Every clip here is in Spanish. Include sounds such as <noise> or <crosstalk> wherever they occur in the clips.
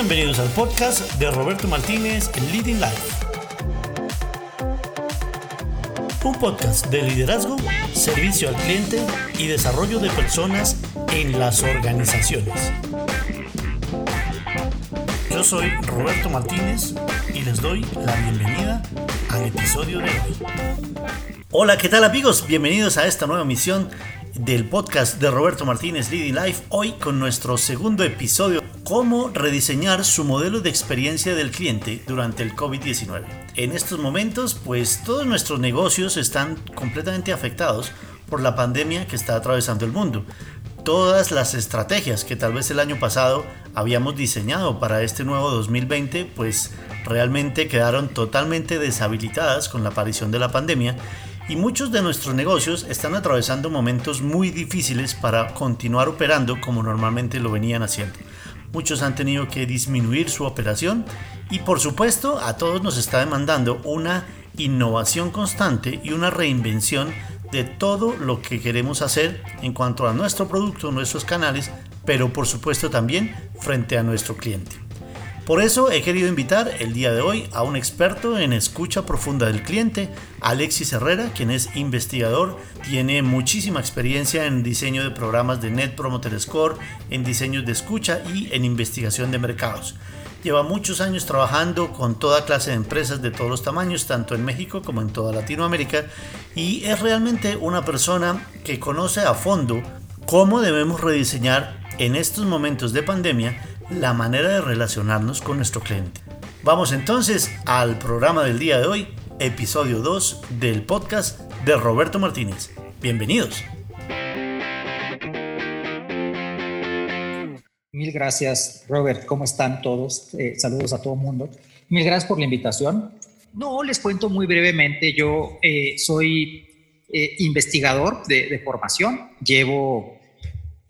Bienvenidos al podcast de Roberto Martínez Leading Life. Un podcast de liderazgo, servicio al cliente y desarrollo de personas en las organizaciones. Yo soy Roberto Martínez y les doy la bienvenida al episodio de hoy. Hola, ¿qué tal amigos? Bienvenidos a esta nueva misión del podcast de Roberto Martínez Leading Life. Hoy con nuestro segundo episodio, cómo rediseñar su modelo de experiencia del cliente durante el COVID-19. En estos momentos, pues todos nuestros negocios están completamente afectados por la pandemia que está atravesando el mundo. Todas las estrategias que tal vez el año pasado habíamos diseñado para este nuevo 2020, pues realmente quedaron totalmente deshabilitadas con la aparición de la pandemia y muchos de nuestros negocios están atravesando momentos muy difíciles para continuar operando como normalmente lo venían haciendo. Muchos han tenido que disminuir su operación y por supuesto a todos nos está demandando una innovación constante y una reinvención de todo lo que queremos hacer en cuanto a nuestro producto, nuestros canales, pero por supuesto también frente a nuestro cliente. Por eso he querido invitar el día de hoy a un experto en escucha profunda del cliente, Alexis Herrera, quien es investigador, tiene muchísima experiencia en diseño de programas de Net Promoter Score, en diseños de escucha y en investigación de mercados. Lleva muchos años trabajando con toda clase de empresas de todos los tamaños, tanto en México como en toda Latinoamérica, y es realmente una persona que conoce a fondo cómo debemos rediseñar en estos momentos de pandemia la manera de relacionarnos con nuestro cliente. Vamos entonces al programa del día de hoy, episodio 2 del podcast de Roberto Martínez. Bienvenidos. Mil gracias, Robert. ¿Cómo están todos? Eh, saludos a todo el mundo. Mil gracias por la invitación. No, les cuento muy brevemente. Yo eh, soy eh, investigador de, de, formación. Llevo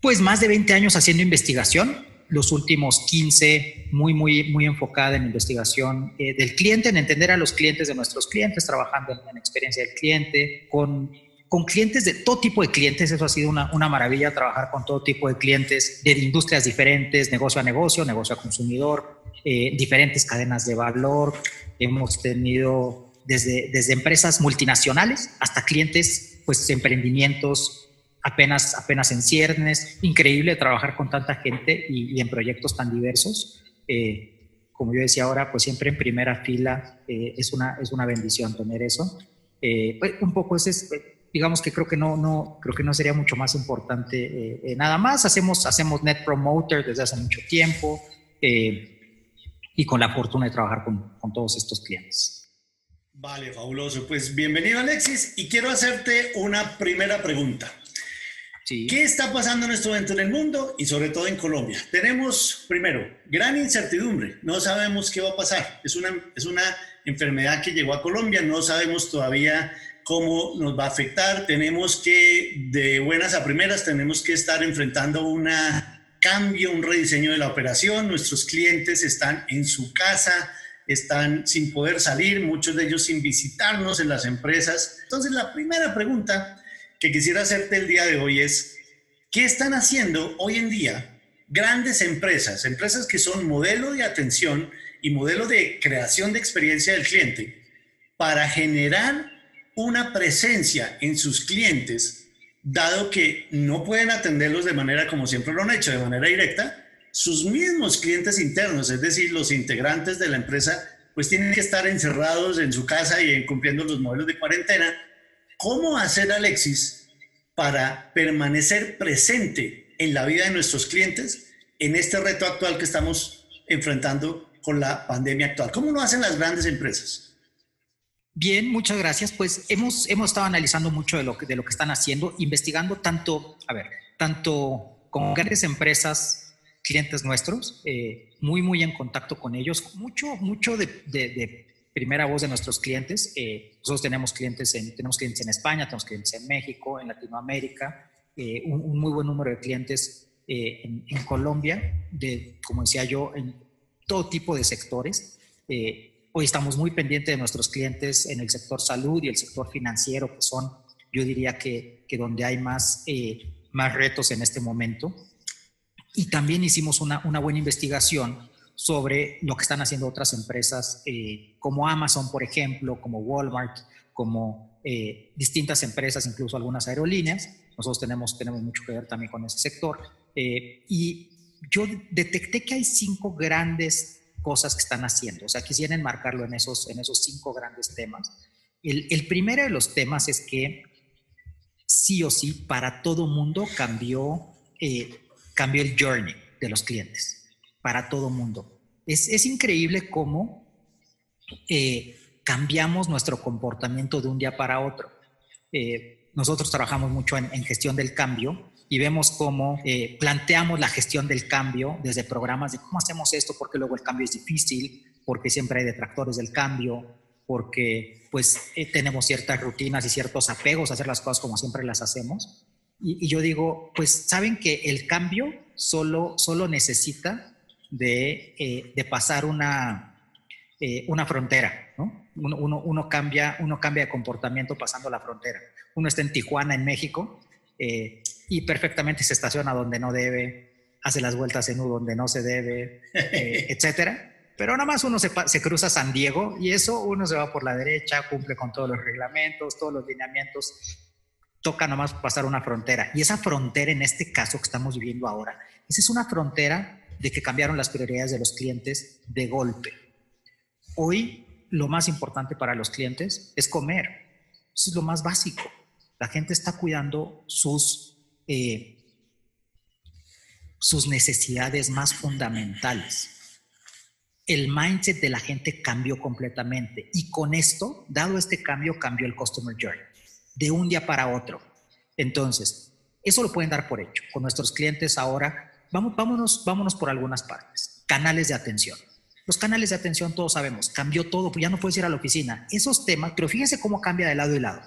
pues más de 20 años haciendo investigación los últimos 15 muy, muy, muy enfocada en investigación eh, del cliente, en entender a los clientes de nuestros clientes, trabajando en, la experiencia del cliente, con, con clientes de todo tipo de clientes. Eso ha sido una, una maravilla, trabajar con todo tipo de clientes de industrias diferentes, negocio a negocio, negocio a consumidor, eh, diferentes cadenas de valor. Hemos tenido desde, desde empresas multinacionales hasta clientes, pues emprendimientos apenas, apenas en ciernes. Increíble trabajar con tanta gente y, en proyectos tan diversos. Eh, como yo decía ahora, pues siempre en primera fila eh, es, una, es una bendición tener eso. Eh, pues un poco ese es, digamos que creo que no, no, creo que no sería mucho más importante nada más. Hacemos, hacemos Net Promoter desde hace mucho tiempo y con la fortuna de trabajar con, con todos estos clientes. Vale, fabuloso. Pues bienvenido Alexis y quiero hacerte una primera pregunta. ¿Qué está pasando en este momento en el mundo y sobre todo en Colombia? Tenemos, primero, gran incertidumbre. No sabemos qué va a pasar. Es una, es una enfermedad que llegó a Colombia. No sabemos todavía cómo nos va a afectar. Tenemos que, de buenas a primeras, tenemos que estar enfrentando un cambio, un rediseño de la operación. Nuestros clientes están en su casa, están sin poder salir, muchos de ellos sin visitarnos en las empresas. Entonces, la primera pregunta que quisiera hacerte el día de hoy es, ¿qué están haciendo hoy en día grandes empresas, empresas que son modelo de atención y modelo de creación de experiencia del cliente para generar una presencia en sus clientes, dado que no pueden atenderlos de manera como siempre lo han hecho, de manera directa, sus mismos clientes internos, es decir, los integrantes de la empresa, pues tienen que estar encerrados en su casa y cumpliendo los modelos de cuarentena ¿Cómo hacer, Alexis, para permanecer presente en la vida de nuestros clientes en este reto actual que estamos enfrentando con la pandemia actual? ¿Cómo lo hacen las grandes empresas? Bien, muchas gracias. Pues hemos, hemos estado analizando mucho de lo, que, de lo que están haciendo, investigando tanto, a ver, tanto con grandes empresas, clientes nuestros, eh, muy, muy en contacto con ellos, mucho, mucho de, de primera voz de nuestros clientes. Eh, nosotros tenemos clientes, en, tenemos clientes en España, tenemos clientes en México, en Latinoamérica, eh, un, muy buen número de clientes eh, en, Colombia, de, como decía yo, en todo tipo de sectores. hoy estamos muy pendientes de nuestros clientes en el sector salud y el sector financiero, que son, yo diría que, que donde hay más, más retos en este momento. Y también hicimos una, una buena investigación sobre lo que están haciendo otras empresas eh, como Amazon, por ejemplo, como Walmart, como eh, distintas empresas, incluso algunas aerolíneas. Nosotros tenemos, tenemos mucho que ver también con ese sector. Eh, y yo detecté que hay cinco grandes cosas que están haciendo. O sea, quisiera enmarcarlo en esos, en esos cinco grandes temas. El, el primero de los temas es que sí o sí, para todo mundo cambió, cambió el journey de los clientes para todo mundo. Es, increíble cómo eh, cambiamos nuestro comportamiento de un día para otro. Eh, nosotros trabajamos mucho en, gestión del cambio y vemos cómo eh, planteamos la gestión del cambio desde programas de cómo hacemos esto, porque luego el cambio es difícil, porque siempre hay detractores del cambio, porque pues tenemos ciertas rutinas y ciertos apegos a hacer las cosas como siempre las hacemos. Y, yo digo, pues saben que el cambio solo, solo necesita eh, de, pasar una, eh, una frontera, ¿no? Uno, uno, cambia, uno cambia de comportamiento pasando la frontera. Uno está en Tijuana, en México, eh, y perfectamente se estaciona donde no debe, hace las vueltas en U donde no se debe, <laughs> etcétera. Pero nada más uno se, se, cruza San Diego y eso uno se va por la derecha, cumple con todos los reglamentos, todos los lineamientos, toca nada más pasar una frontera. Y esa frontera en este caso que estamos viviendo ahora, esa es una frontera de que cambiaron las prioridades de los clientes de golpe. Hoy lo más importante para los clientes es comer. Eso es lo más básico. La gente está cuidando sus, eh, sus necesidades más fundamentales. El mindset de la gente cambió completamente y con esto, dado este cambio, cambió el Customer Journey de un día para otro. Entonces, eso lo pueden dar por hecho. Con nuestros clientes ahora Vamos, vámonos, vámonos por algunas partes. Canales de atención. Los canales de atención, todos sabemos, cambió todo, ya no puedes ir a la oficina. Esos temas, pero fíjense cómo cambia de lado y lado.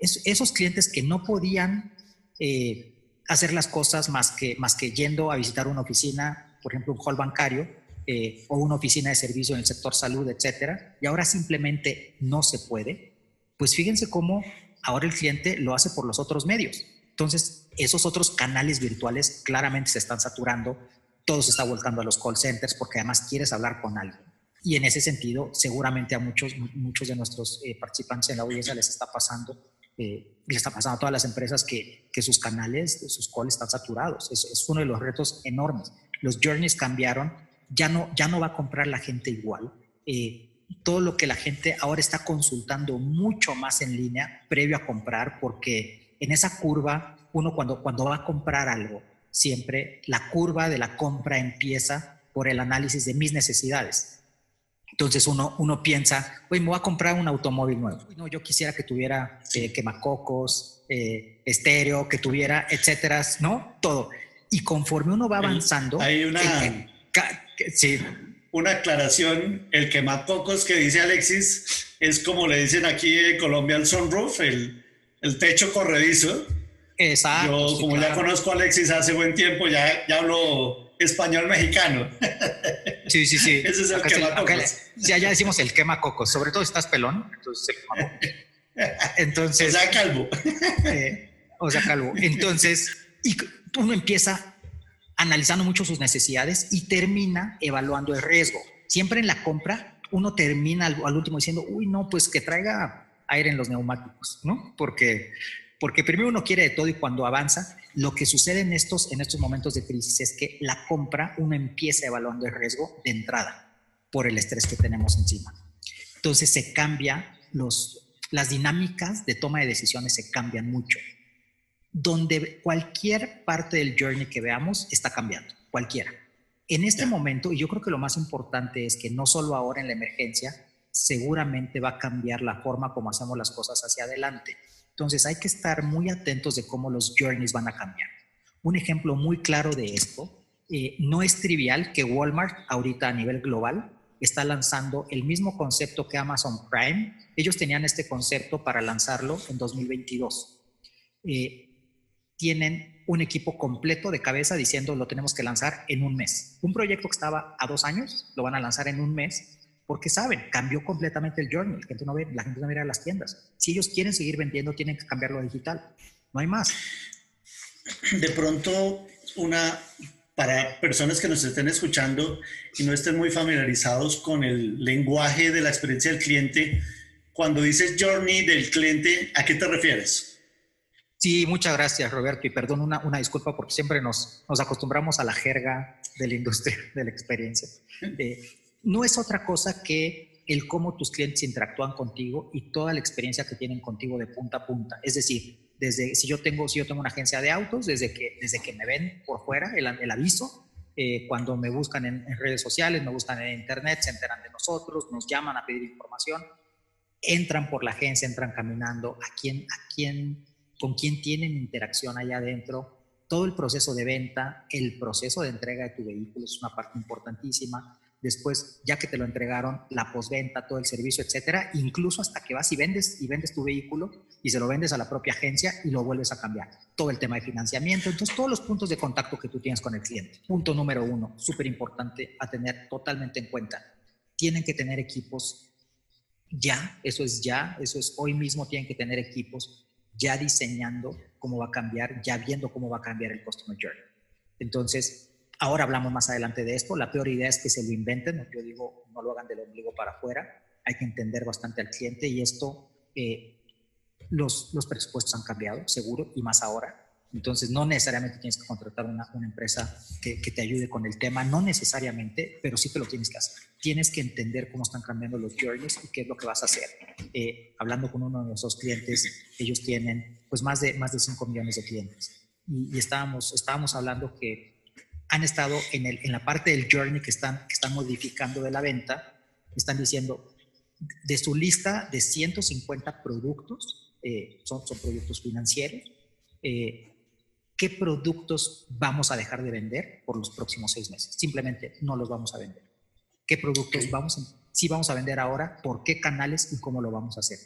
esos clientes que no podían eh, hacer las cosas más que, más que yendo a visitar una oficina, por ejemplo, un hall bancario, eh, o una oficina de servicio en el sector salud, etcétera, y ahora simplemente no se puede, pues fíjense cómo ahora el cliente lo hace por los otros medios. Entonces, esos otros canales virtuales claramente se están saturando, todo se está volcando a los call centers porque además quieres hablar con alguien. Y en ese sentido, seguramente a muchos, muchos de nuestros eh, participantes en la audiencia les está pasando, eh, les está pasando a todas las empresas que, que sus canales, sus calls están saturados. Es, es, uno de los retos enormes. Los journeys cambiaron, ya no, ya no va a comprar la gente igual. Eh, todo lo que la gente ahora está consultando mucho más en línea previo a comprar porque en esa curva, uno cuando, cuando va a comprar algo, siempre la curva de la compra empieza por el análisis de mis necesidades. Entonces uno, uno piensa, oye, me voy a comprar un automóvil nuevo. No, yo quisiera que tuviera eh, quemacocos, eh, estéreo, que tuviera, etcétera, ¿no? Todo. Y conforme uno va avanzando... Hay una... sí. Una aclaración, el quemacocos que dice Alexis es como le dicen aquí en Colombia el sunroof, el, el techo corredizo. Exacto. Yo, como ya conozco a Alexis hace buen tiempo, ya, ya hablo español mexicano. Sí, sí, sí. <laughs> Ese es el quemacocos. Sí, allá decimos el quemacocos, sobre todo si estás pelón, entonces <laughs> Entonces. O sea, calvo. <laughs> Eh, o sea, calvo. Entonces, y uno empieza analizando mucho sus necesidades y termina evaluando el riesgo. Siempre en la compra, uno termina al, al último diciendo, uy, no, pues que traiga aire en los neumáticos, ¿no? Porque, porque primero uno quiere de todo y cuando avanza, lo que sucede en estos, en estos momentos de crisis es que la compra uno empieza evaluando el riesgo de entrada por el estrés que tenemos encima. Entonces se cambia los, las dinámicas de toma de decisiones se cambian mucho. Donde cualquier parte del journey que veamos está cambiando, cualquiera. En este momento, y yo creo que lo más importante es que no solo ahora en la emergencia, seguramente va a cambiar la forma como hacemos las cosas hacia adelante. Entonces hay que estar muy atentos de cómo los journeys van a cambiar. Un ejemplo muy claro de esto, eh, no es trivial que Walmart ahorita a nivel global está lanzando el mismo concepto que Amazon Prime. Ellos tenían este concepto para lanzarlo en 2022. Eh, tienen un equipo completo de cabeza diciendo lo tenemos que lanzar en un mes. Un proyecto que estaba a dos años, lo van a lanzar en un mes porque saben, cambió completamente el journey. La gente no ve, la gente no mira las tiendas. Si ellos quieren seguir vendiendo, tienen que cambiarlo a digital. No hay más. De pronto, una para personas que nos estén escuchando y no estén muy familiarizados con el lenguaje de la experiencia del cliente, cuando dices journey del cliente, ¿a qué te refieres? Sí, muchas gracias, Roberto. Y perdón, una, una disculpa porque siempre nos, nos, acostumbramos a la jerga de la industria de la experiencia. Eh, no es otra cosa que el cómo tus clientes interactúan contigo y toda la experiencia que tienen contigo de punta a punta. Es decir, desde si yo tengo, si yo tengo una agencia de autos, desde que, desde que me ven por fuera, el, el aviso, eh, cuando me buscan en, redes sociales, me buscan en internet, se enteran de nosotros, nos llaman a pedir información, entran por la agencia, entran caminando, a quién, a quién, con quién tienen interacción allá adentro, todo el proceso de venta, el proceso de entrega de tu vehículo es una parte importantísima después, ya que te lo entregaron, la postventa, todo el servicio, etcétera, incluso hasta que vas y vendes y vendes tu vehículo y se lo vendes a la propia agencia y lo vuelves a cambiar. Todo el tema de financiamiento, entonces todos los puntos de contacto que tú tienes con el cliente. Punto número uno, súper importante a tener totalmente en cuenta. Tienen que tener equipos ya, eso es ya, eso es hoy mismo tienen que tener equipos ya diseñando cómo va a cambiar, ya viendo cómo va a cambiar el Customer Journey. Entonces, Ahora hablamos más adelante de esto. La peor idea es que se lo inventen. Yo digo, no lo hagan del ombligo para afuera. Hay que entender bastante al cliente y esto, eh, los, los presupuestos han cambiado, seguro, y más ahora. Entonces, no necesariamente tienes que contratar una, una empresa que, que, te ayude con el tema, no necesariamente, pero sí te lo tienes que hacer. Tienes que entender cómo están cambiando los journeys y qué es lo que vas a hacer. Eh, hablando con uno de nuestros clientes, ellos tienen pues más de, más de 5 millones de clientes. Y, y estábamos, estábamos hablando que han estado en, el, en la parte del journey que están, que están modificando de la venta, están diciendo, de su lista de 150 productos, eh, son, son productos financieros, eh, ¿qué productos vamos a dejar de vender por los próximos seis meses? Simplemente no los vamos a vender. ¿Qué productos vamos a, sí vamos a vender ahora? ¿Por qué canales y cómo lo vamos a hacer?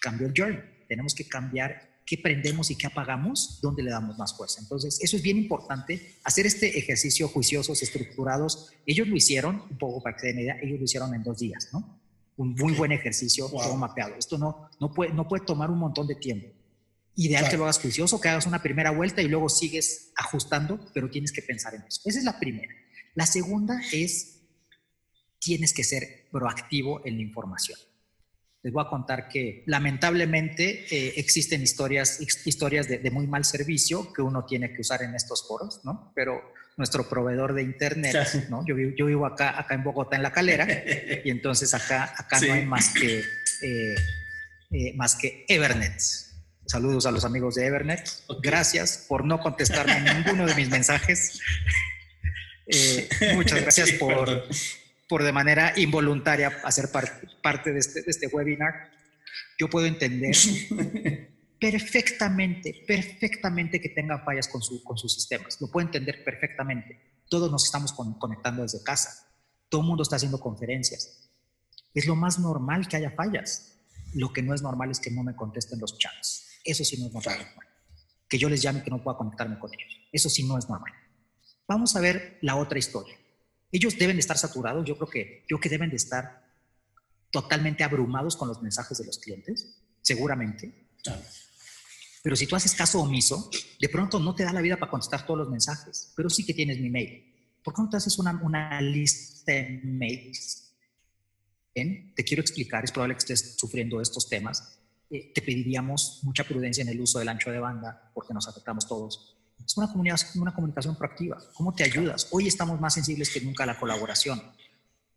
Cambio el journey. Tenemos que cambiar qué prendemos y qué apagamos, dónde le damos más fuerza. Entonces, eso es bien importante, hacer este ejercicio juiciosos, estructurados. Ellos lo hicieron, un poco para que se den idea, ellos lo hicieron en dos días, ¿no? Un muy buen ejercicio, todo mapeado. Esto no, no, puede, no puede tomar un montón de tiempo. Ideal que lo hagas juicioso, que hagas una primera vuelta y luego sigues ajustando, pero tienes que pensar en eso. Esa es la primera. La segunda es, tienes que ser proactivo en la información les voy a contar que lamentablemente eh, existen historias, historias de, muy mal servicio que uno tiene que usar en estos foros, ¿no? Pero nuestro proveedor de internet, <laughs> ¿no? Yo, yo, vivo acá, acá en Bogotá, en La Calera, <laughs> y entonces acá, acá no hay más que, eh, eh, más que Evernet. Saludos a los amigos de Evernet. Gracias por no contestarme ninguno de mis mensajes. <laughs> muchas gracias por, por de manera involuntaria hacer parte de este, de este webinar, yo puedo entender <laughs> perfectamente, perfectamente que tengan fallas con, su, con sus sistemas. Lo puedo entender perfectamente. Todos nos estamos conectando desde casa. Todo el mundo está haciendo conferencias. Es lo más normal que haya fallas. Lo que no es normal es que no me contesten los chats. Eso sí no es normal. Que yo les llame y que no pueda conectarme con ellos. Eso sí no es normal. Vamos a ver la otra historia. Ellos deben de estar saturados, yo creo que, yo que deben de estar totalmente abrumados con los mensajes de los clientes, seguramente. Pero si tú haces caso omiso, de pronto no te da la vida para contestar todos los mensajes, pero sí que tienes mi mail. ¿Por qué no te haces una, una lista de mails? ¿Bien? Te quiero explicar, es probable que estés sufriendo estos temas. Eh, te pediríamos mucha prudencia en el uso del ancho de banda, porque nos afectamos todos es una, comunicación, proactiva. ¿Cómo te ayudas? Hoy estamos más sensibles que nunca a la colaboración.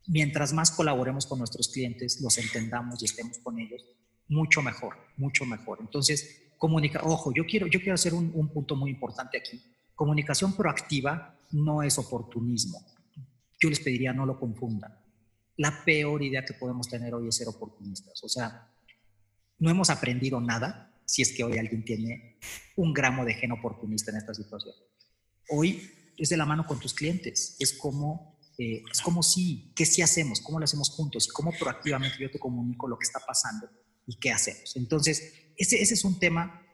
Mientras más colaboremos con nuestros clientes, los entendamos y estemos con ellos, mucho mejor, mucho mejor. Entonces, comunica, ojo, yo quiero, yo quiero hacer un punto muy importante aquí. Comunicación proactiva no es oportunismo. Yo les pediría no lo confundan. La peor idea que podemos tener hoy es ser oportunistas. O sea, no hemos aprendido nada si es que hoy alguien tiene un gramo de gen oportunista en esta situación. Hoy es de la mano con tus clientes, es como, eh, es como si, ¿qué si hacemos? ¿Cómo lo hacemos juntos? Cómo proactivamente yo te comunico lo que está pasando y qué hacemos. Entonces, ese, ese es un tema.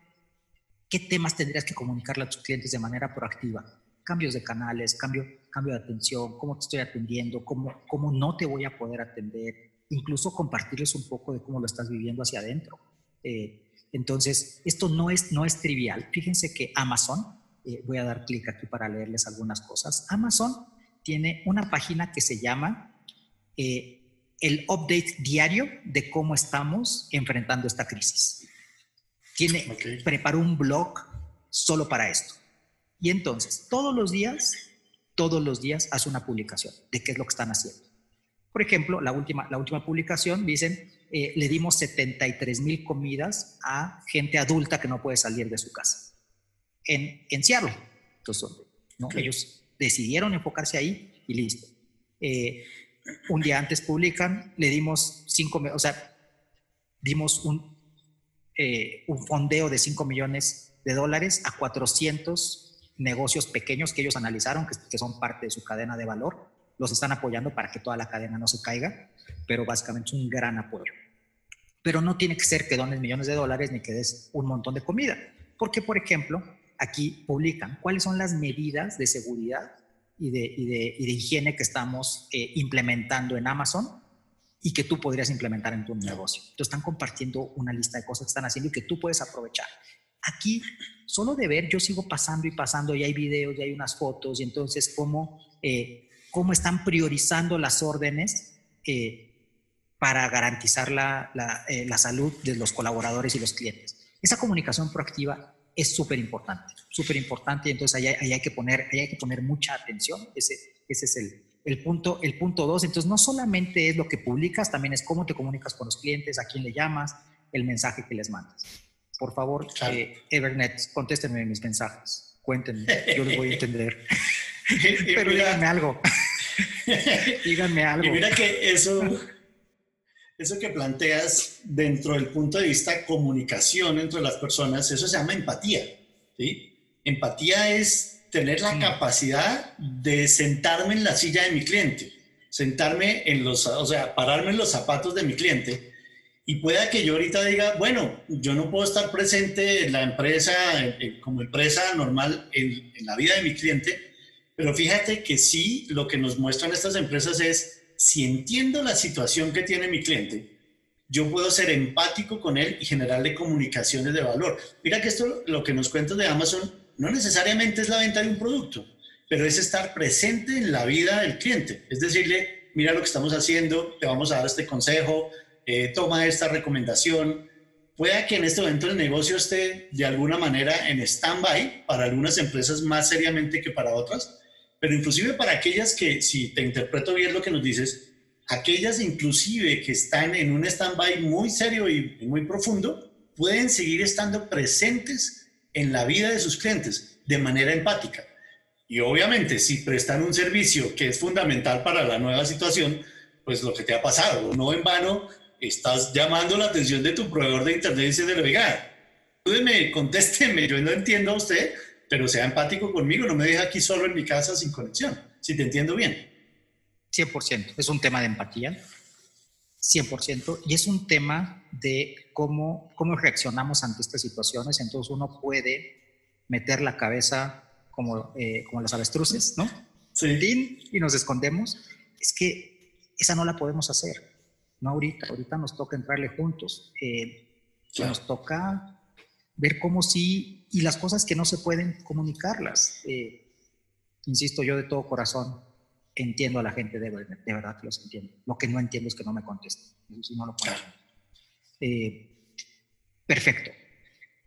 ¿Qué temas tendrías que comunicarle a tus clientes de manera proactiva? Cambios de canales, cambio, cambio de atención, cómo te estoy atendiendo, cómo, cómo no te voy a poder atender, incluso compartirles un poco de cómo lo estás viviendo hacia adentro. Eh, entonces, esto no es, no es trivial. Fíjense que Amazon eh, voy a dar clic aquí para leerles algunas cosas. Amazon tiene una página que se llama eh, el update diario de cómo estamos enfrentando esta crisis. Tiene, preparó un blog solo para esto. Y entonces, todos los días, todos los días hace una publicación de qué es lo que están haciendo. Por ejemplo, la última, la última publicación dicen, eh, le dimos 73 mil comidas a gente adulta que no puede salir de su casa en, en Seattle. Entonces, ¿no? ellos decidieron enfocarse ahí y listo. Eh, un día antes publican, le dimos 5, o sea, dimos un, eh, un fondeo de 5 millones de dólares a 400 negocios pequeños que ellos analizaron, que, que son parte de su cadena de valor. Los están apoyando para que toda la cadena no se caiga, pero básicamente es un gran apoyo. Pero no tiene que ser que dones millones de dólares ni que des un montón de comida, porque, por ejemplo, aquí publican cuáles son las medidas de seguridad y de, y de, higiene que estamos eh, implementando en Amazon y que tú podrías implementar en tu negocio. Entonces están compartiendo una lista de cosas que están haciendo y que tú puedes aprovechar. Aquí, solo de ver, yo sigo pasando y pasando y hay videos y hay unas fotos y entonces cómo, eh, cómo están priorizando las órdenes eh, para garantizar la, la, la salud de los colaboradores y los clientes. Esa comunicación proactiva es súper importante, súper importante y entonces ahí, hay que poner, ahí hay que poner mucha atención, ese, ese es el, el, punto, el punto dos, entonces no solamente es lo que publicas, también es cómo te comunicas con los clientes, a quién le llamas, el mensaje que les mandas. Por favor, eh, Evernet, contéstenme mis mensajes, cuéntenme, yo les voy a entender. <laughs> <laughs> Pero díganme algo. <laughs> díganme algo. Y mira que eso eso que planteas dentro del punto de vista comunicación entre las personas, eso se llama empatía. ¿sí? Empatía es tener la capacidad de sentarme en la silla de mi cliente, sentarme en los, o sea, pararme en los zapatos de mi cliente y pueda que yo ahorita diga, bueno, yo no puedo estar presente en la empresa como empresa normal en, en la vida de mi cliente, pero fíjate que sí, lo que nos muestran estas empresas es si entiendo la situación que tiene mi cliente, yo puedo ser empático con él y generarle comunicaciones de valor. Mira que esto, lo que nos cuentas de Amazon, no necesariamente es la venta de un producto, pero es estar presente en la vida del cliente. Es decirle, mira lo que estamos haciendo, te vamos a dar este consejo, eh, toma esta recomendación. Pueda que en este momento el negocio esté de alguna manera en stand-by para algunas empresas más seriamente que para otras, pero inclusive para aquellas que, si te interpreto bien lo que nos dices, aquellas inclusive que están en un stand-by muy serio y muy profundo, pueden seguir estando presentes en la vida de sus clientes de manera empática. Y obviamente, si prestan un servicio que es fundamental para la nueva situación, pues lo que te ha pasado, no en vano, estás llamando la atención de tu proveedor de internet y dices, oiga, ayúdeme, contésteme, <laughs> yo no entiendo a usted, pero sea empático conmigo, no me deja aquí solo en mi casa sin conexión, si te entiendo bien. 100%, es un tema de empatía, 100%, y es un tema de cómo, cómo reaccionamos ante estas situaciones, entonces uno puede meter la cabeza como, eh, como los avestruces, ¿no? Sí. Y nos escondemos, es que esa no la podemos hacer, no ahorita, ahorita nos toca entrarle juntos, eh, nos toca ver cómo sí, y las cosas que no se pueden comunicarlas. Eh, insisto, yo de todo corazón entiendo a la gente, de, verdad que los entiendo. Lo que no entiendo es que no me contesten. eh, perfecto.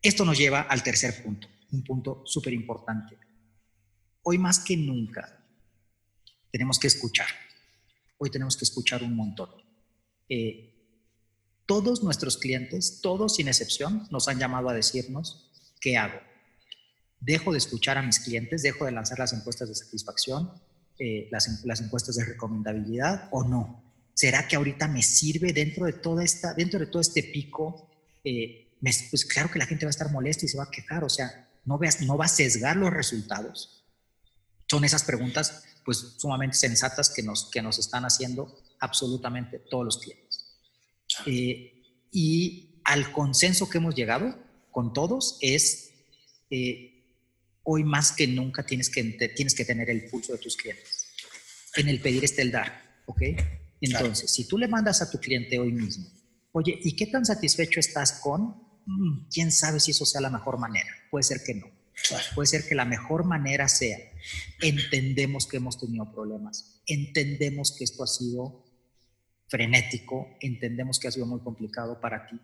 Esto nos lleva al tercer punto, un punto súper importante. Hoy más que nunca tenemos que escuchar. Hoy tenemos que escuchar un montón. Eh, todos nuestros clientes, todos sin excepción, nos han llamado a decirnos, ¿qué hago? Dejo de escuchar a mis clientes, dejo de lanzar las encuestas de satisfacción, eh, las, encuestas de recomendabilidad o no. ¿Será que ahorita me sirve dentro de toda esta, dentro de todo este pico? Eh, pues claro que la gente va a estar molesta y se va a quejar, o sea, no, veas, no va a sesgar los resultados. Son esas preguntas pues sumamente sensatas que nos, que nos están haciendo absolutamente todos los clientes. Eh, y al consenso que hemos llegado con todos es, eh, hoy más que nunca tienes que, tienes que tener el pulso de tus clientes. En el pedir está el dar, ¿ok? Entonces, si tú le mandas a tu cliente hoy mismo, oye, ¿y qué tan satisfecho estás con? Mm, ¿Quién sabe si eso sea la mejor manera? Puede ser que no. Puede ser que la mejor manera sea, entendemos que hemos tenido problemas, entendemos que esto ha sido frenético, entendemos que ha sido muy complicado para ti,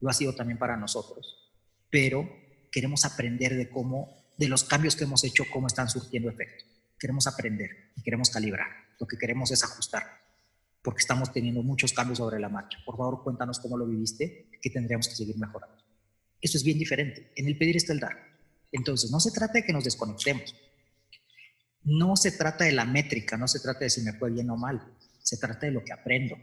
lo ha sido también para nosotros, pero queremos aprender de cómo, de los cambios que hemos hecho, cómo están surtiendo efecto. Queremos aprender y queremos calibrar. Lo que queremos es ajustar, porque estamos teniendo muchos cambios sobre la marcha. Por favor, cuéntanos cómo lo viviste, qué tendríamos que seguir mejorando. Eso es bien diferente. En el pedir está el dar. Entonces, no se trata de que nos desconectemos. No se trata de la métrica, no se trata de si me fue bien o mal. Se trata de lo que aprendo.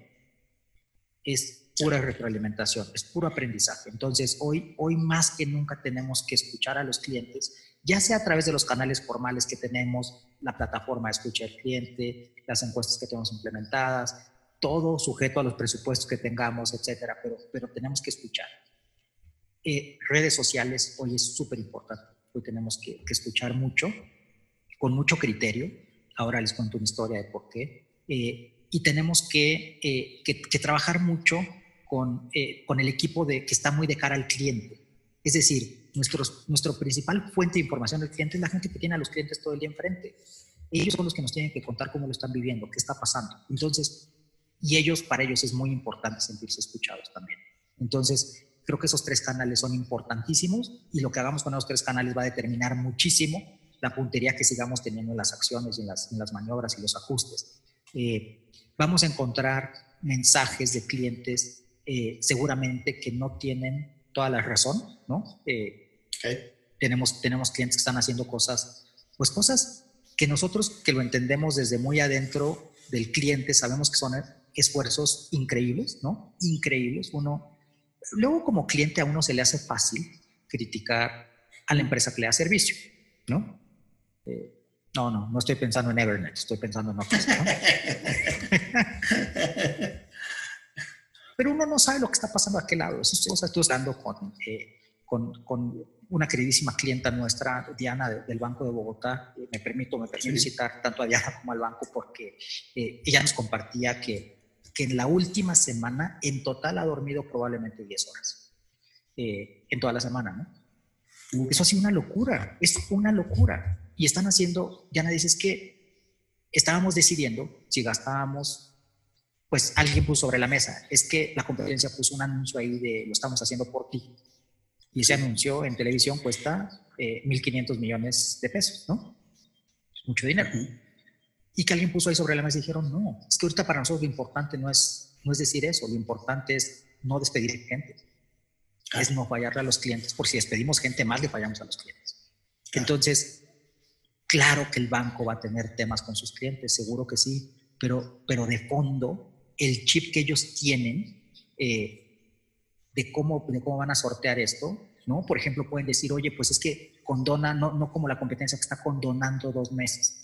Es pura retroalimentación, es puro aprendizaje. Entonces, hoy, hoy más que nunca tenemos que escuchar a los clientes, ya sea a través de los canales formales que tenemos, la plataforma de escucha del cliente, las encuestas que tenemos implementadas, todo sujeto a los presupuestos que tengamos, etcétera, pero, pero tenemos que escuchar. Eh, redes sociales hoy es súper importante. Hoy tenemos que, escuchar mucho, con mucho criterio. Ahora les cuento una historia de por qué. Eh, y tenemos que, eh, que, que, trabajar mucho con, con el equipo de, que está muy de cara al cliente. Es decir, nuestros, nuestro principal fuente de información del cliente es la gente que tiene a los clientes todo el día enfrente. Ellos son los que nos tienen que contar cómo lo están viviendo, qué está pasando. Entonces, y ellos, para ellos es muy importante sentirse escuchados también. Entonces, Creo que esos tres canales son importantísimos y lo que hagamos con esos tres canales va a determinar muchísimo la puntería que sigamos teniendo en las acciones en las, en las maniobras y los ajustes. Eh, vamos a encontrar mensajes de clientes eh, seguramente que no tienen toda la razón, ¿no? Eh, tenemos, tenemos clientes que están haciendo cosas, pues cosas que nosotros que lo entendemos desde muy adentro del cliente, sabemos que son esfuerzos increíbles, ¿no? Increíbles. Uno Luego, como cliente, a uno se le hace fácil criticar a la empresa que le da servicio, ¿no? Eh, no, no, no estoy pensando en Evernet, estoy pensando en otras. ¿no? <laughs> <laughs> Pero uno no sabe lo que está pasando a aquel lado. Eso, estoy hablando con, eh, con, con, una queridísima clienta nuestra, Diana, del Banco de Bogotá. Me permito, me permito citar tanto a Diana como al banco porque eh, ella nos compartía que que en la última semana en total ha dormido probablemente 10 horas. Eh, en toda la semana, ¿no? Eso ha sido una locura, es una locura. Y están haciendo, nadie dice, es que estábamos decidiendo si gastábamos, pues alguien puso sobre la mesa, es que la competencia puso un anuncio ahí de lo estamos haciendo por ti. Y ese anuncio en televisión cuesta eh, 1.500 millones de pesos, ¿no? mucho dinero. Y que alguien puso ahí sobre la mesa y dijeron, no, es que ahorita para nosotros lo importante no es, no es decir eso, lo importante es no despedir gente, es no fallarle a los clientes, por si despedimos gente más le fallamos a los clientes. Entonces, claro que el banco va a tener temas con sus clientes, seguro que sí, pero, pero de fondo, el chip que ellos tienen eh, de, cómo, de cómo van a sortear esto, ¿no? Por ejemplo, pueden decir, oye, pues es que condona, no, no como la competencia que está condonando dos meses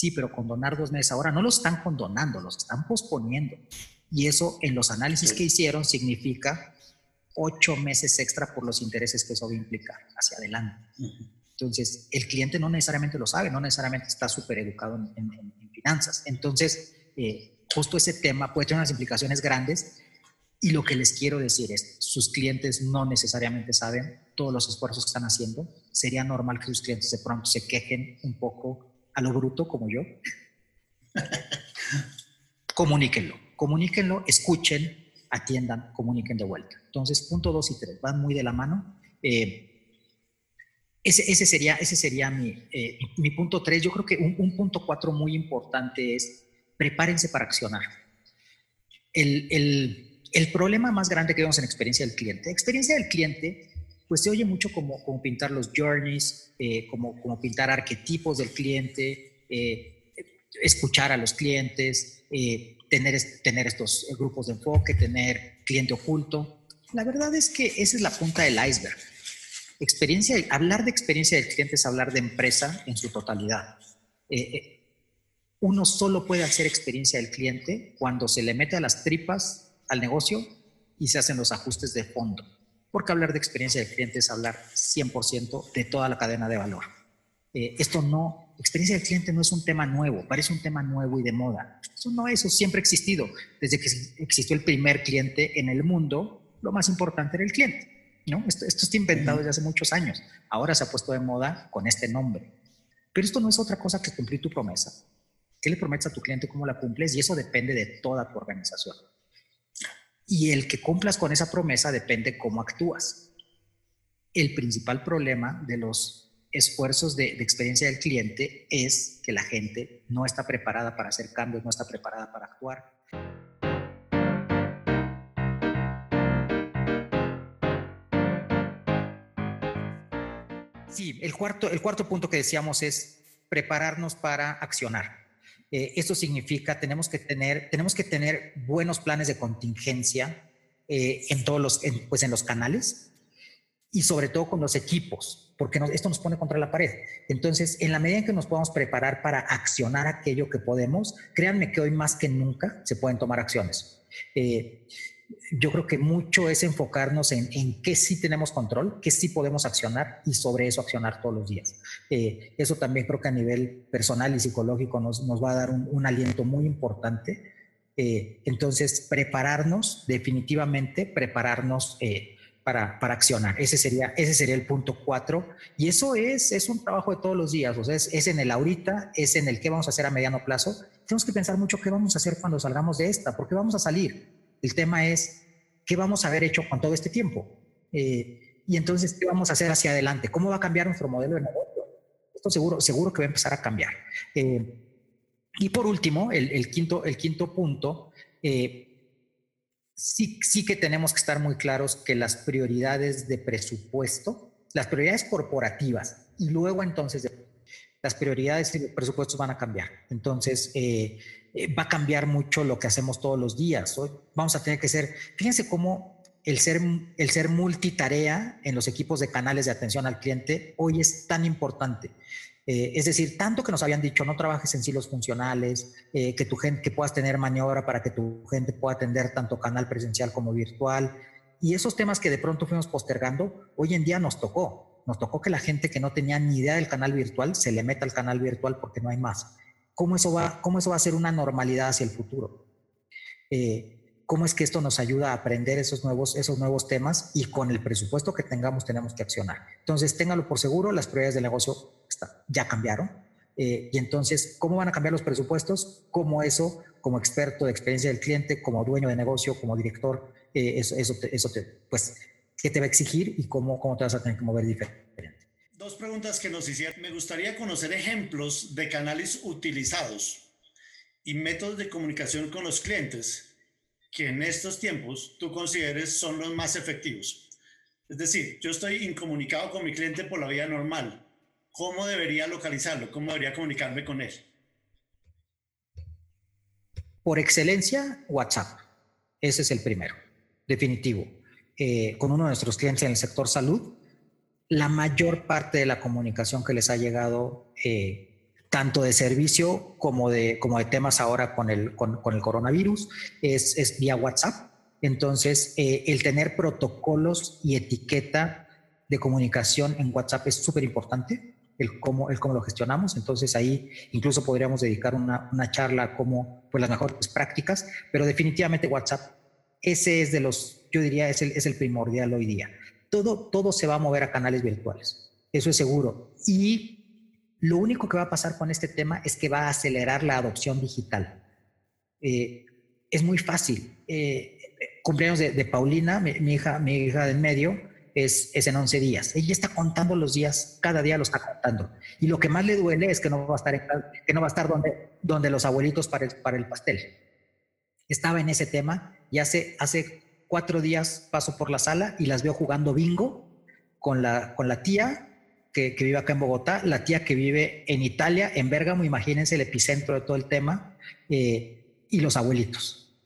Sí, pero condonar dos meses ahora no los están condonando, los están posponiendo. Y eso en los análisis que hicieron significa ocho meses extra por los intereses que eso va a implicar hacia adelante. Entonces, el cliente no necesariamente lo sabe, no necesariamente está súper educado en, finanzas. Entonces, eh, justo ese tema puede tener unas implicaciones grandes y lo que les quiero decir es, sus clientes no necesariamente saben todos los esfuerzos que están haciendo. Sería normal que sus clientes de pronto se quejen un poco a lo bruto como yo, <laughs> comuníquenlo, comuníquenlo, escuchen, atiendan, comuniquen de vuelta. Entonces, punto dos y tres van muy de la mano. Eh, ese, ese, sería, ese sería mi, eh, mi punto tres. Yo creo que un, punto cuatro muy importante es prepárense para accionar. El, el, el, problema más grande que vemos en experiencia del cliente, experiencia del cliente pues se oye mucho como, como pintar los journeys, eh, como, como pintar arquetipos del cliente, eh, escuchar a los clientes, tener, tener estos grupos de enfoque, tener cliente oculto. La verdad es que esa es la punta del iceberg. Experiencia, hablar de experiencia del cliente es hablar de empresa en su totalidad. uno solo puede hacer experiencia del cliente cuando se le mete a las tripas al negocio y se hacen los ajustes de fondo porque hablar de experiencia del cliente es hablar 100% de toda la cadena de valor. Eh, esto no, experiencia del cliente no es un tema nuevo, parece un tema nuevo y de moda. Eso no es, eso siempre ha existido. Desde que existió el primer cliente en el mundo, lo más importante era el cliente. ¿No? Esto, esto está inventado desde hace muchos años. Ahora se ha puesto de moda con este nombre. Pero esto no es otra cosa que cumplir tu promesa. ¿Qué le prometes a tu cliente? ¿Cómo la cumples? Y eso depende de toda tu organización. Y el que cumplas con esa promesa depende cómo actúas. El principal problema de los esfuerzos de, de, experiencia del cliente es que la gente no está preparada para hacer cambios, no está preparada para actuar. Sí, el cuarto, el cuarto punto que decíamos es prepararnos para accionar. Eh, esto significa tenemos que tener, tenemos que tener buenos planes de contingencia eh, en todos los, en, pues en los canales y sobre todo con los equipos, porque nos, esto nos pone contra la pared. Entonces, en la medida en que nos podamos preparar para accionar aquello que podemos, créanme que hoy más que nunca se pueden tomar acciones. Eh, yo creo que mucho es enfocarnos en, en qué sí tenemos control, qué sí podemos accionar y sobre eso accionar todos los días. Eh, eso también creo que a nivel personal y psicológico nos, nos va a dar un, un aliento muy importante. Eh, entonces, prepararnos, definitivamente prepararnos eh, para, para, accionar. Ese sería, ese sería el punto cuatro. Y eso es, es un trabajo de todos los días. O sea, es, es en el ahorita, es en el qué vamos a hacer a mediano plazo. Tenemos que pensar mucho qué vamos a hacer cuando salgamos de esta, porque vamos a salir el tema es qué vamos a haber hecho con todo este tiempo. Eh, y entonces, ¿qué vamos a hacer hacia adelante? ¿Cómo va a cambiar nuestro modelo de negocio? Esto seguro, seguro que va a empezar a cambiar. Eh, y por último, el, quinto, el quinto punto, eh, sí, sí que tenemos que estar muy claros que las prioridades de presupuesto, las prioridades corporativas y luego entonces las prioridades de presupuestos van a cambiar. Entonces, eh, va a cambiar mucho lo que hacemos todos los días. Hoy vamos a tener que ser, fíjense cómo el ser, el ser multitarea en los equipos de canales de atención al cliente hoy es tan importante. Eh, es decir, tanto que nos habían dicho, no trabajes en silos funcionales, eh, que tu gente, que puedas tener maniobra para que tu gente pueda atender tanto canal presencial como virtual. Y esos temas que de pronto fuimos postergando, hoy en día nos tocó. Nos tocó que la gente que no tenía ni idea del canal virtual se le meta al canal virtual porque no hay más cómo eso va, cómo eso va a ser una normalidad hacia el futuro. Eh, cómo es que esto nos ayuda a aprender esos nuevos, esos nuevos temas y con el presupuesto que tengamos tenemos que accionar. Entonces, téngalo por seguro, las prioridades del negocio está, ya cambiaron. Eh, y entonces, ¿cómo van a cambiar los presupuestos? ¿Cómo eso, como experto de experiencia del cliente, como dueño de negocio, como director, eh, eso, eso, te, eso te, pues, qué te va a exigir y cómo, cómo te vas a tener que mover diferente? Dos preguntas que nos hicieron. Me gustaría conocer ejemplos de canales utilizados y métodos de comunicación con los clientes que en estos tiempos tú consideres son los más efectivos. Es decir, yo estoy incomunicado con mi cliente por la vía normal. ¿Cómo debería localizarlo? ¿Cómo debería comunicarme con él? Por excelencia, WhatsApp. Ese es el primero, definitivo. Eh, con uno de nuestros clientes en el sector salud, la mayor parte de la comunicación que les ha llegado, eh, tanto de servicio como de, como de temas ahora con el, con, el coronavirus, es, es, vía WhatsApp. Entonces, eh, el tener protocolos y etiqueta de comunicación en WhatsApp es súper importante, el cómo, el cómo lo gestionamos. Entonces, ahí incluso podríamos dedicar una, una charla a cómo, pues las mejores prácticas, pero definitivamente WhatsApp, ese es de los, yo diría, es el, es el primordial hoy día todo, todo se va a mover a canales virtuales. Eso es seguro. Y lo único que va a pasar con este tema es que va a acelerar la adopción digital. Eh, es muy fácil. Eh, cumpleaños de, Paulina, mi, mi, hija, mi hija del medio, es, es, en 11 días. Ella está contando los días, cada día lo está contando. Y lo que más le duele es que no va a estar, en, que no va a estar donde, donde los abuelitos para el, para el pastel. Estaba en ese tema y hace, hace cuatro días paso por la sala y las veo jugando bingo con la, con la tía que, que, vive acá en Bogotá, la tía que vive en Italia, en Bérgamo, imagínense el epicentro de todo el tema, eh, y los abuelitos.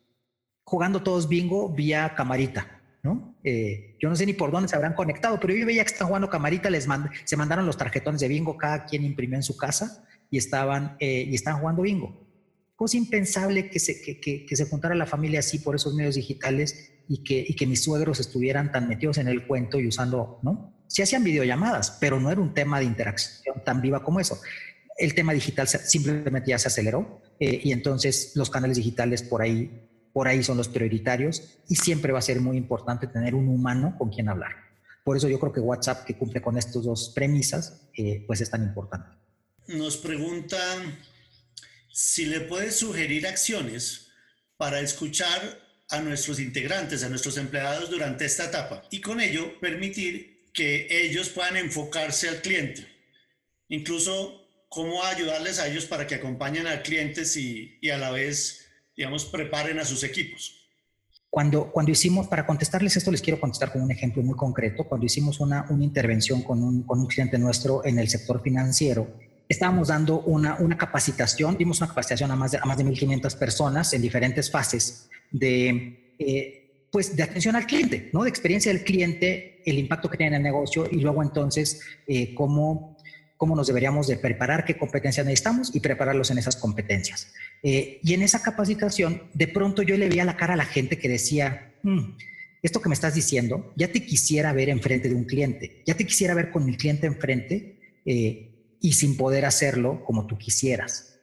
Jugando todos bingo vía camarita, ¿no? Eh, yo no sé ni por dónde se habrán conectado, pero yo veía que están jugando camarita, les mand se mandaron los tarjetones de bingo, cada quien imprimió en su casa y estaban, eh, y están jugando bingo. Cosa impensable que se, que, que, que se juntara la familia así por esos medios digitales y que, y que mis suegros estuvieran tan metidos en el cuento y usando, ¿no? Sí hacían videollamadas, pero no era un tema de interacción tan viva como eso. El tema digital simplemente ya se aceleró eh, y entonces los canales digitales por ahí, por ahí son los prioritarios y siempre va a ser muy importante tener un humano con quien hablar. Por eso yo creo que WhatsApp, que cumple con estas dos premisas, eh, pues es tan importante. Nos preguntan si le puedes sugerir acciones para escuchar a nuestros integrantes, a nuestros empleados durante esta etapa y con ello permitir que ellos puedan enfocarse al cliente. Incluso cómo ayudarles a ellos para que acompañen al cliente y, y a la vez, digamos, preparen a sus equipos. Cuando, cuando hicimos, para contestarles esto, les quiero contestar con un ejemplo muy concreto. Cuando hicimos una, una intervención con un, con un cliente nuestro en el sector financiero, estábamos dando una, una capacitación, dimos una capacitación a más de, a más de 1.500 personas en diferentes fases de, eh, pues de atención al cliente, ¿no? de experiencia del cliente, el impacto que tiene en el negocio y luego entonces eh, cómo cómo nos deberíamos de preparar, qué competencias necesitamos y prepararlos en esas competencias. Eh, y en esa capacitación, de pronto yo le veía la cara a la gente que decía, mm, esto que me estás diciendo, ya te quisiera ver enfrente de un cliente, ya te quisiera ver con el cliente enfrente y sin poder hacerlo como tú quisieras.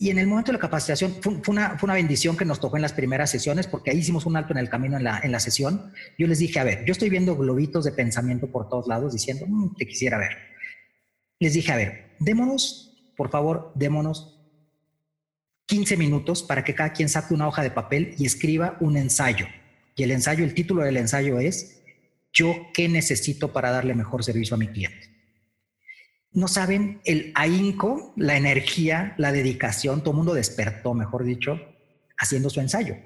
Y en el momento de la capacitación fue, una, fue, una, bendición que nos tocó en las primeras sesiones, porque ahí hicimos un alto en el camino en la, en la sesión. Yo les dije, a ver, yo estoy viendo globitos de pensamiento por todos lados diciendo, mm, te quisiera ver les dije, a ver, démonos, por favor, démonos 15 minutos para que cada quien saque una hoja de papel y escriba un ensayo. Y el ensayo, el título del ensayo es, ¿yo qué necesito para darle mejor servicio a mi cliente? No saben el ahínco, la energía, la dedicación, todo el mundo despertó, mejor dicho, haciendo su ensayo.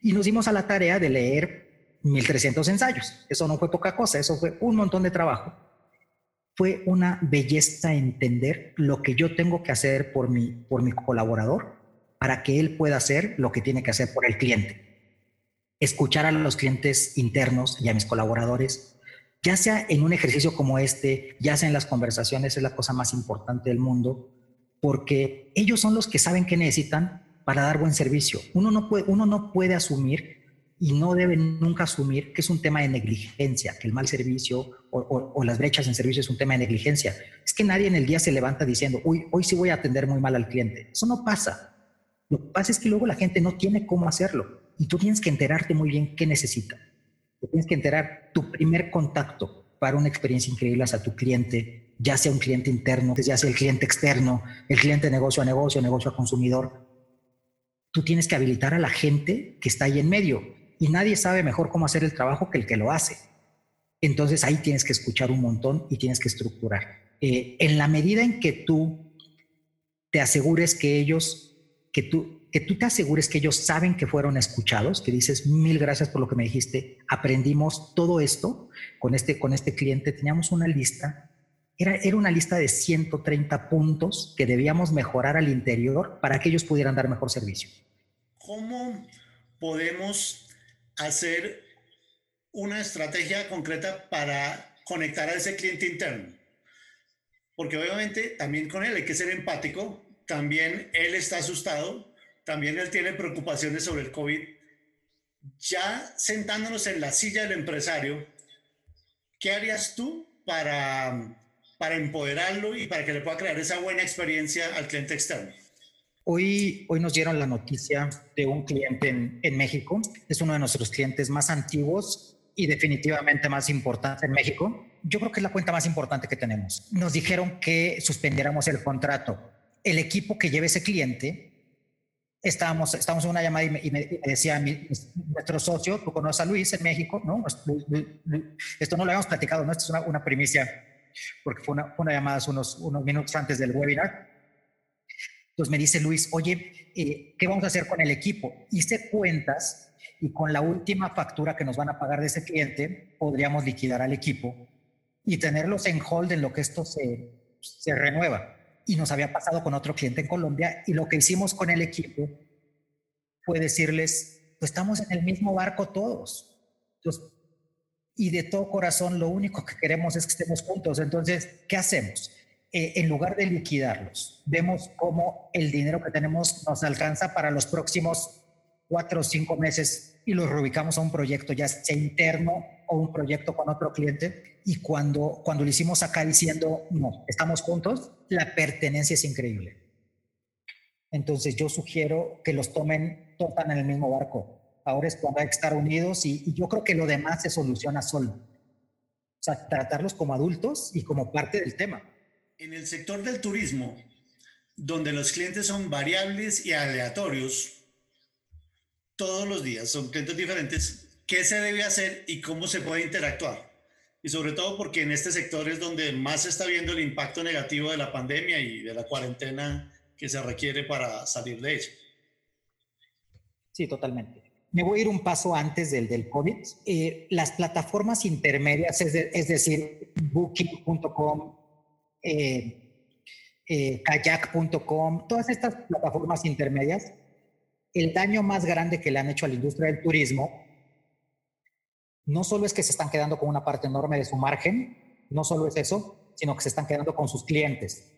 Y nos dimos a la tarea de leer 1300 ensayos. Eso no fue poca cosa, eso fue un montón de trabajo fue una belleza entender lo que yo tengo que hacer por mi, por mi colaborador para que él pueda hacer lo que tiene que hacer por el cliente. Escuchar a los clientes internos y a mis colaboradores, ya sea en un ejercicio como este, ya sea en las conversaciones, es la cosa más importante del mundo, porque ellos son los que saben qué necesitan para dar buen servicio. Uno no puede, uno no puede asumir y no deben nunca asumir que es un tema de negligencia, que el mal servicio o, las brechas en servicio es un tema de negligencia. Es que nadie en el día se levanta diciendo, uy, hoy sí voy a atender muy mal al cliente. Eso no pasa. Lo que pasa es que luego la gente no tiene cómo hacerlo y tú tienes que enterarte muy bien qué necesita. Tienes que enterar tu primer contacto para una experiencia increíble hacia tu cliente, ya sea un cliente interno, ya sea el cliente externo, el cliente negocio a negocio, negocio a consumidor. Tú tienes que habilitar a la gente que está ahí en medio y nadie sabe mejor cómo hacer el trabajo que el que lo hace. Entonces ahí tienes que escuchar un montón y tienes que estructurar. Eh, en la medida en que tú te asegures que ellos, que tú, que tú te asegures que ellos saben que fueron escuchados, que dices mil gracias por lo que me dijiste, aprendimos todo esto con este, con este cliente, teníamos una lista, era, era una lista de 130 puntos que debíamos mejorar al interior para que ellos pudieran dar mejor servicio. ¿Cómo podemos hacer una estrategia concreta para conectar a ese cliente interno. Porque obviamente también con él hay que ser empático, también él está asustado, también él tiene preocupaciones sobre el COVID. Ya sentándonos en la silla del empresario, ¿qué harías tú para, para empoderarlo y para que le pueda crear esa buena experiencia al cliente externo? Hoy, hoy nos dieron la noticia de un cliente en, en, México. Es uno de nuestros clientes más antiguos y definitivamente más importante en México. Yo creo que es la cuenta más importante que tenemos. Nos dijeron que suspendiéramos el contrato. El equipo que lleve ese cliente, estábamos, estábamos en una llamada y me, decía nuestro socio, tú conoces a Luis en México, ¿no? Esto no lo habíamos platicado, ¿no? Esto es una, una primicia porque fue una, una llamada unos, unos minutos antes del webinar entonces me dice Luis, oye, eh, ¿qué vamos a hacer con el equipo? Hice cuentas y con la última factura que nos van a pagar de ese cliente, podríamos liquidar al equipo y tenerlos en hold en lo que esto se, se renueva. Y nos había pasado con otro cliente en Colombia y lo que hicimos con el equipo fue decirles, pues estamos en el mismo barco todos. y de todo corazón lo único que queremos es que estemos juntos. Entonces, ¿qué hacemos? Eh, en lugar de liquidarlos, vemos cómo el dinero que tenemos nos alcanza para los próximos cuatro o cinco meses y los reubicamos a un proyecto ya interno o un proyecto con otro cliente. Y cuando, cuando lo hicimos acá diciendo, no, estamos juntos, la pertenencia es increíble. Entonces yo sugiero que los tomen, topan en el mismo barco. Ahora es cuando hay que estar unidos y, y yo creo que lo demás se soluciona solo. sea, tratarlos como adultos y como parte del tema. En el sector del turismo, donde los clientes son variables y aleatorios, todos los días son clientes diferentes, ¿qué se debe hacer y cómo se puede interactuar? Y sobre todo porque en este sector es donde más se está viendo el impacto negativo de la pandemia y de la cuarentena que se requiere para salir de ella. Sí, totalmente. Me voy a ir un paso antes del, del COVID. Eh, las plataformas intermedias, es, decir, booking.com, eh, eh, kayak.com, todas estas plataformas intermedias, el daño más grande que le han hecho a la industria del turismo no solo es que se están quedando con una parte enorme de su margen, no solo es eso, sino que se están quedando con sus clientes.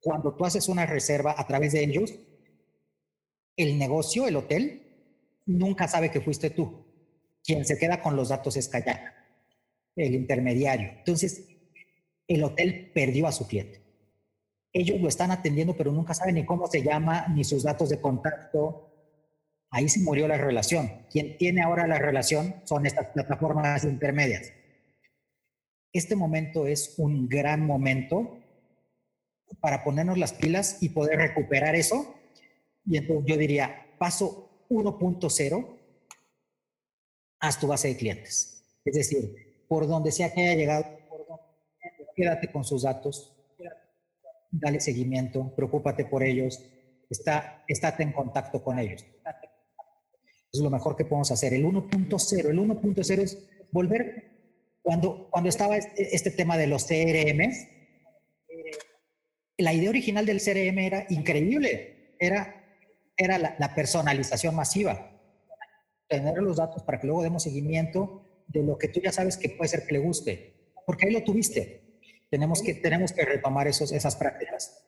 Cuando tú haces una reserva a través de ellos, el negocio, el hotel, nunca sabe que fuiste tú. Quien se queda con los datos es Kayak, el intermediario. Entonces, el hotel perdió a su cliente. Ellos lo están atendiendo, pero nunca saben ni cómo se llama, ni sus datos de contacto. Ahí se murió la relación. Quien tiene ahora la relación son estas plataformas intermedias. Este momento es un gran momento para ponernos las pilas y poder recuperar eso y entonces yo diría, paso 1.0, haz tu base de clientes. Es decir, por donde sea que haya llegado, quédate con sus datos, dale seguimiento, preocúpate por ellos, está, estate en contacto con ellos. Es lo mejor que podemos hacer. El 1.0, el 1.0 es volver, cuando, cuando estaba este, este tema de los CRMs, la idea original del CRM era increíble, era era la, personalización masiva. Tener los datos para que luego demos seguimiento de lo que tú ya sabes que puede ser que le guste, porque ahí lo tuviste. Tenemos que, tenemos que retomar esos, esas prácticas.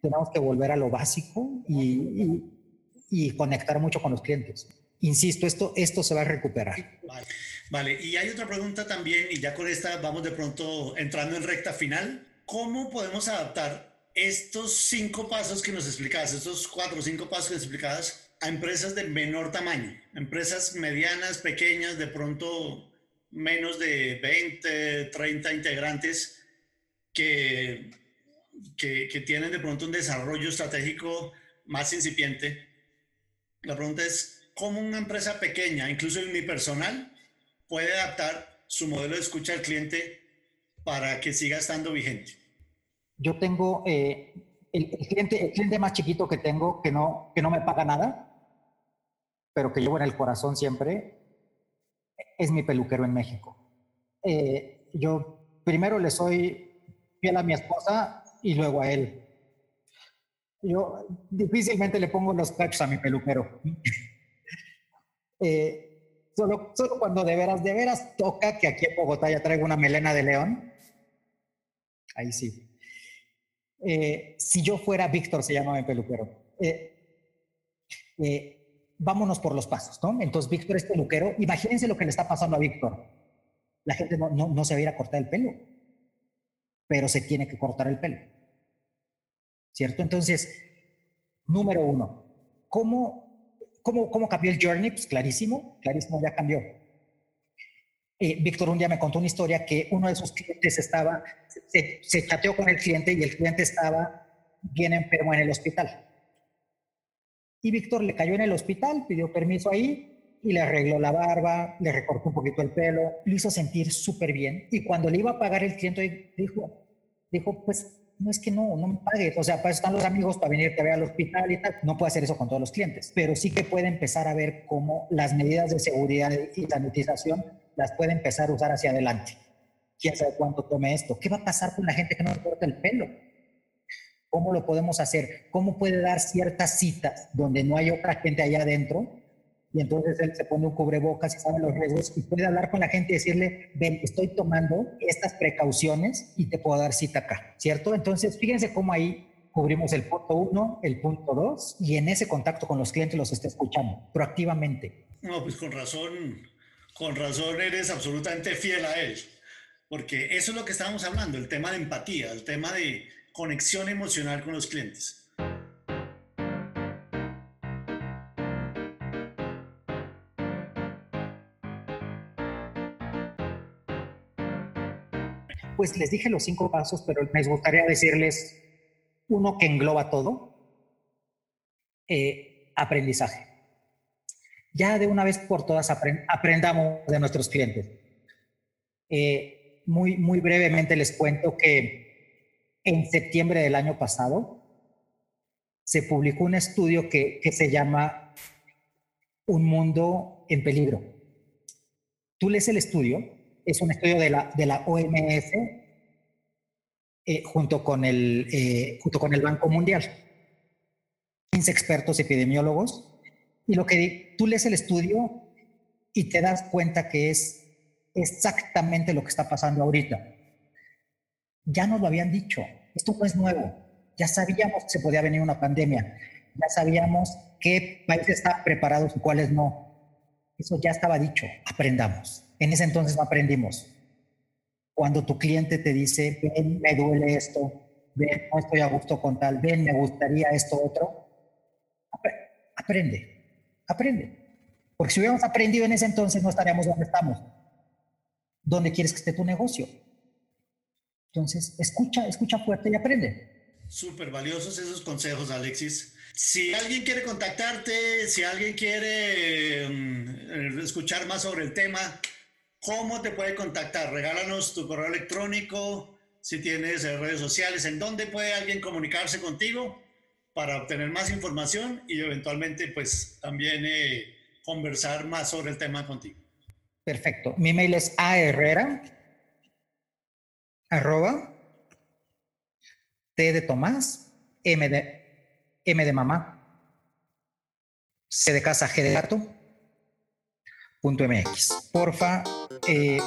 Tenemos que volver a lo básico y, y, conectar mucho con los clientes. Insisto, esto, esto se va a recuperar. Vale. vale, y hay otra pregunta también, y ya con esta vamos de pronto entrando en recta final. ¿Cómo podemos adaptar estos cinco pasos que nos explicabas, estos cuatro o cinco pasos que nos explicabas, a empresas de menor tamaño, empresas medianas, pequeñas, de pronto menos de 20, 30 integrantes que, que, que tienen de pronto un desarrollo estratégico más incipiente. La pregunta es, ¿cómo una empresa pequeña, incluso unipersonal, puede adaptar su modelo de escucha al cliente para que siga estando vigente? Yo tengo eh, el, cliente, más chiquito que tengo que no, que no me paga nada, pero que llevo en el corazón siempre, es mi peluquero en México. Eh, yo primero le soy fiel a mi esposa y luego a él. Yo difícilmente le pongo los cachos a mi peluquero. <laughs> Eh, solo, solo cuando de veras, de veras toca que aquí en Bogotá ya traigo una melena de león. Ahí sí. Eh, si yo fuera Víctor, se llama mi peluquero. Eh, vámonos por los pasos, ¿no? Entonces, Víctor es peluquero. Imagínense lo que le está pasando a Víctor. La gente no, no, se va a ir a cortar el pelo, pero se tiene que cortar el pelo. ¿Cierto? Entonces, número uno, ¿cómo, cómo, cómo cambió el journey? Pues clarísimo, clarísimo, ya cambió. Víctor un día me contó una historia que uno de sus clientes estaba se, chateó con el cliente y el cliente estaba bien enfermo en el hospital. Y Víctor le cayó en el hospital, pidió permiso ahí y le arregló la barba, le recortó un poquito el pelo, lo hizo sentir súper bien. Y cuando le iba a pagar el cliente, dijo, dijo, pues no es que no, no me pague. O sea, para eso están los amigos, para venirte a ver al hospital y tal. No puede hacer eso con todos los clientes, pero sí que puede empezar a ver cómo las medidas de seguridad y sanitización las puede empezar a usar hacia adelante quién sabe cuánto tome esto. ¿Qué va a pasar con la gente que no le corta el pelo? ¿Cómo lo podemos hacer? ¿Cómo puede dar ciertas citas donde no hay otra gente allá adentro? Y entonces él se pone un cubrebocas y sabe los riesgos y puede hablar con la gente y decirle, ven, estoy tomando estas precauciones y te puedo dar cita acá, ¿cierto? Entonces, fíjense cómo ahí cubrimos el punto uno, el punto dos, y en ese contacto con los clientes los está escuchando proactivamente. No, pues con razón, con razón eres absolutamente fiel a él porque eso es lo que estábamos hablando, el tema de empatía, el tema de conexión emocional con los clientes. Pues les dije los cinco pasos, pero me gustaría decirles uno que engloba todo. Eh, aprendizaje. Ya de una vez por todas aprendamos de nuestros clientes. Eh, muy, muy brevemente les cuento que en septiembre del año pasado se publicó un estudio que, que se llama Un mundo en peligro. Tú lees el estudio, es un estudio de la, OMS eh, junto, con el, eh, junto con el Banco Mundial. 15 expertos epidemiólogos. Y lo que tú lees el estudio y te das cuenta que es exactamente lo que está pasando ahorita. Ya nos lo habían dicho, esto no es nuevo. Ya sabíamos que se podía venir una pandemia, ya sabíamos qué países están preparados y cuáles no. Eso ya estaba dicho, aprendamos. En ese entonces no aprendimos. Cuando tu cliente te dice, ven, me duele esto, ven, no estoy a gusto con tal, ven, me gustaría esto otro, aprende, aprende. Porque si hubiéramos aprendido en ese entonces no estaríamos donde estamos. ¿Dónde quieres que esté tu negocio? Entonces, escucha, escucha fuerte y aprende. Súper valiosos esos consejos, Alexis. Si alguien quiere contactarte, si alguien quiere mm, escuchar más sobre el tema, ¿cómo te puede contactar? Regálanos tu correo electrónico, si tienes redes sociales, ¿en dónde puede alguien comunicarse contigo para obtener más información y eventualmente pues también eh, conversar más sobre el tema contigo? Perfecto. Mi mail es aherrera arroba T de Tomás, M de, M de mamá, C de casa, G de gato, Porfa, eh,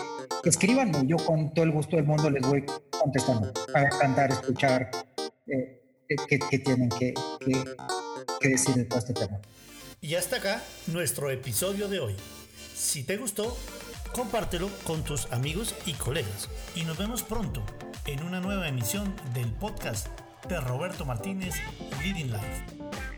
yo con todo el gusto del mundo les voy contestando. a encantar escuchar eh, qué, tienen que, que decir de todo este tema. Y hasta acá nuestro episodio de hoy. Si te gustó, compártelo con tus amigos y colegas. Y nos vemos pronto en una nueva emisión del podcast de Roberto Martínez Leading Life.